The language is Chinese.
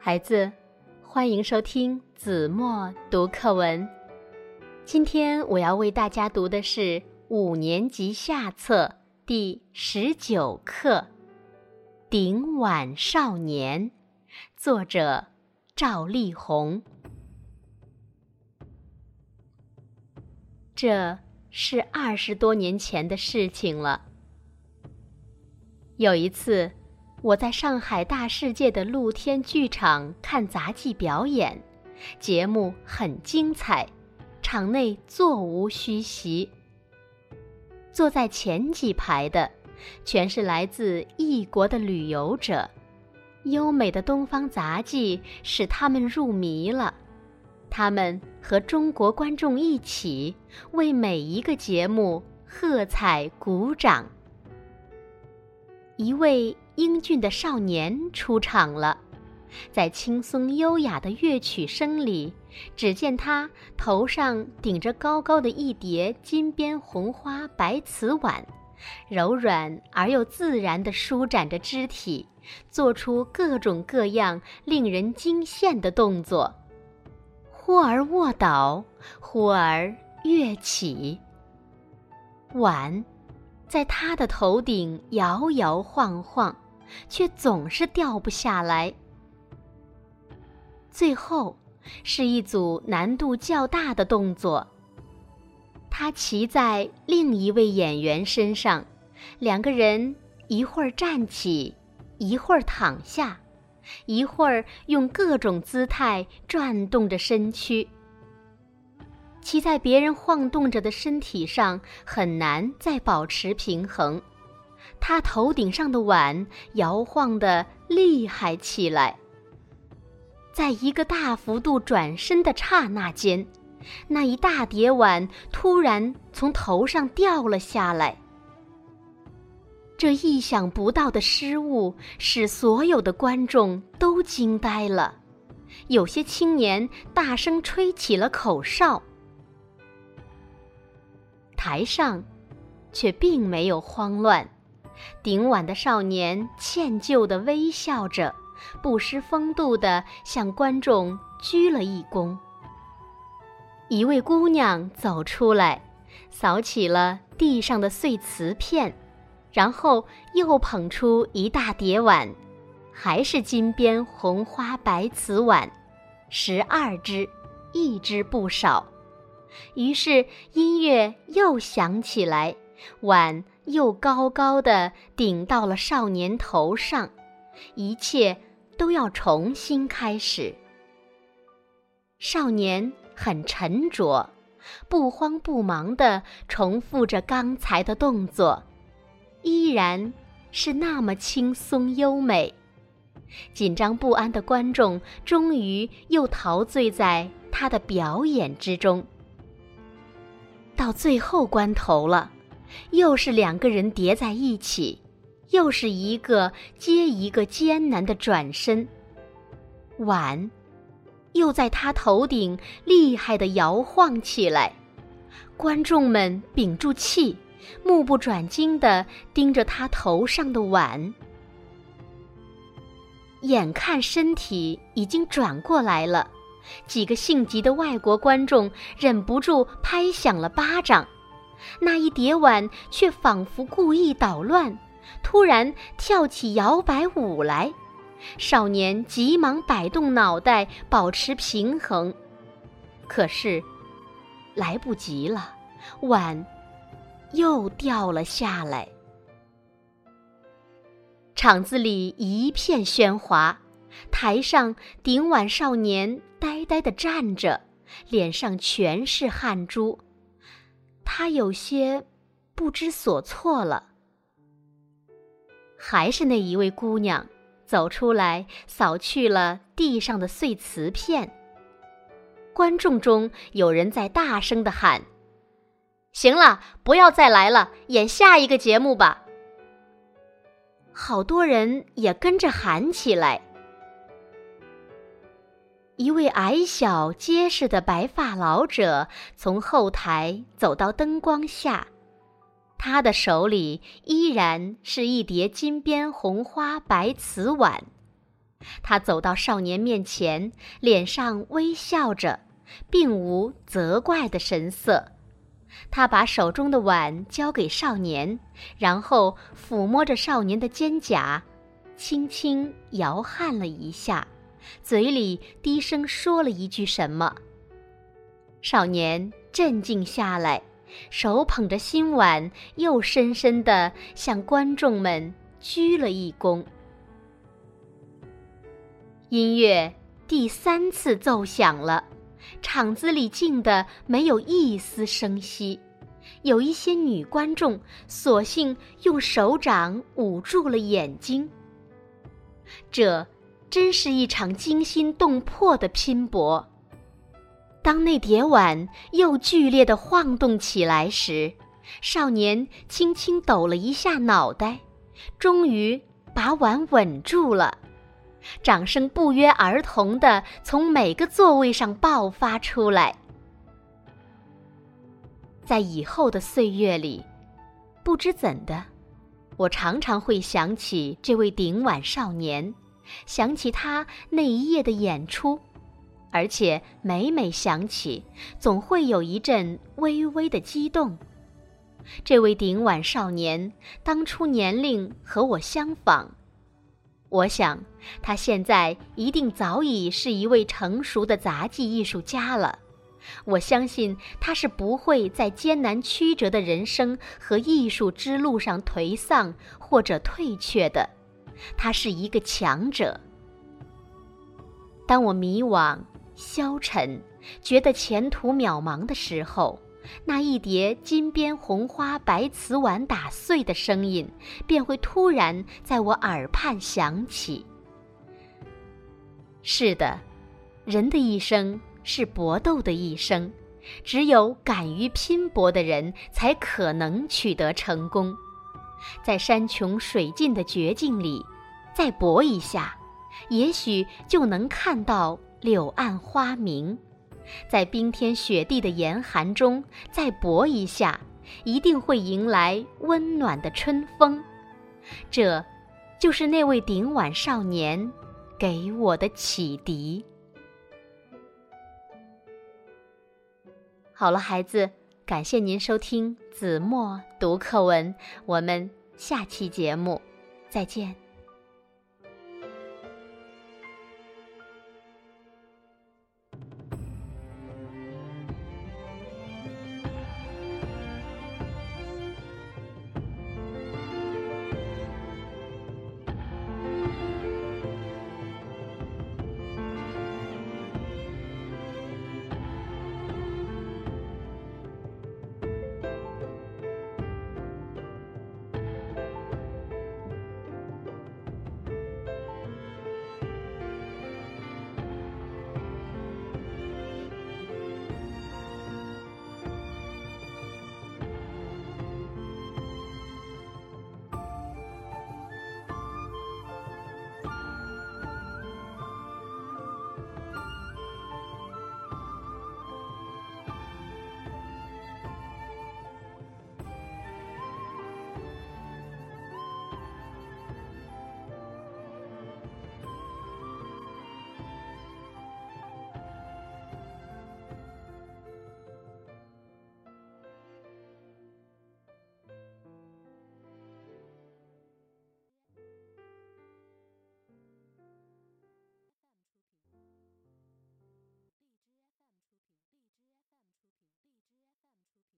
孩子，欢迎收听子墨读课文。今天我要为大家读的是五年级下册第十九课《顶碗少年》，作者赵丽宏。这是二十多年前的事情了。有一次。我在上海大世界的露天剧场看杂技表演，节目很精彩，场内座无虚席。坐在前几排的，全是来自异国的旅游者，优美的东方杂技使他们入迷了，他们和中国观众一起为每一个节目喝彩鼓掌。一位。英俊的少年出场了，在轻松优雅的乐曲声里，只见他头上顶着高高的一叠金边红花白瓷碗，柔软而又自然地舒展着肢体，做出各种各样令人惊羡的动作，忽而卧倒，忽而跃起，碗在他的头顶摇摇晃晃。却总是掉不下来。最后，是一组难度较大的动作。他骑在另一位演员身上，两个人一会儿站起，一会儿躺下，一会儿用各种姿态转动着身躯。骑在别人晃动着的身体上，很难再保持平衡。他头顶上的碗摇晃得厉害起来，在一个大幅度转身的刹那间，那一大叠碗突然从头上掉了下来。这意想不到的失误使所有的观众都惊呆了，有些青年大声吹起了口哨。台上，却并没有慌乱。顶碗的少年歉疚地微笑着，不失风度地向观众鞠了一躬。一位姑娘走出来，扫起了地上的碎瓷片，然后又捧出一大叠碗，还是金边红花白瓷碗，十二只，一只不少。于是音乐又响起来，碗。又高高的顶到了少年头上，一切都要重新开始。少年很沉着，不慌不忙地重复着刚才的动作，依然是那么轻松优美。紧张不安的观众终于又陶醉在他的表演之中。到最后关头了。又是两个人叠在一起，又是一个接一个艰难的转身。碗，又在他头顶厉害的摇晃起来。观众们屏住气，目不转睛地盯着他头上的碗。眼看身体已经转过来了，几个性急的外国观众忍不住拍响了巴掌。那一叠碗却仿佛故意捣乱，突然跳起摇摆舞来。少年急忙摆动脑袋，保持平衡，可是来不及了，碗又掉了下来。场子里一片喧哗，台上顶碗少年呆呆地站着，脸上全是汗珠。他有些不知所措了。还是那一位姑娘走出来，扫去了地上的碎瓷片。观众中有人在大声的喊：“行了，不要再来了，演下一个节目吧。”好多人也跟着喊起来。一位矮小结实的白发老者从后台走到灯光下，他的手里依然是一叠金边红花白瓷碗。他走到少年面前，脸上微笑着，并无责怪的神色。他把手中的碗交给少年，然后抚摸着少年的肩胛，轻轻摇撼了一下。嘴里低声说了一句什么。少年镇静下来，手捧着新碗，又深深地向观众们鞠了一躬。音乐第三次奏响了，场子里静得没有一丝声息，有一些女观众索性用手掌捂住了眼睛。这。真是一场惊心动魄的拼搏。当那叠碗又剧烈的晃动起来时，少年轻轻抖了一下脑袋，终于把碗稳住了。掌声不约而同的从每个座位上爆发出来。在以后的岁月里，不知怎的，我常常会想起这位顶碗少年。想起他那一夜的演出，而且每每想起，总会有一阵微微的激动。这位顶碗少年当初年龄和我相仿，我想他现在一定早已是一位成熟的杂技艺术家了。我相信他是不会在艰难曲折的人生和艺术之路上颓丧或者退却的。他是一个强者。当我迷惘、消沉，觉得前途渺茫的时候，那一叠金边红花白瓷碗打碎的声音，便会突然在我耳畔响起。是的，人的一生是搏斗的一生，只有敢于拼搏的人，才可能取得成功。在山穷水尽的绝境里，再搏一下，也许就能看到柳暗花明；在冰天雪地的严寒中再搏一下，一定会迎来温暖的春风。这，就是那位顶碗少年给我的启迪。好了，孩子，感谢您收听子墨读课文，我们下期节目再见。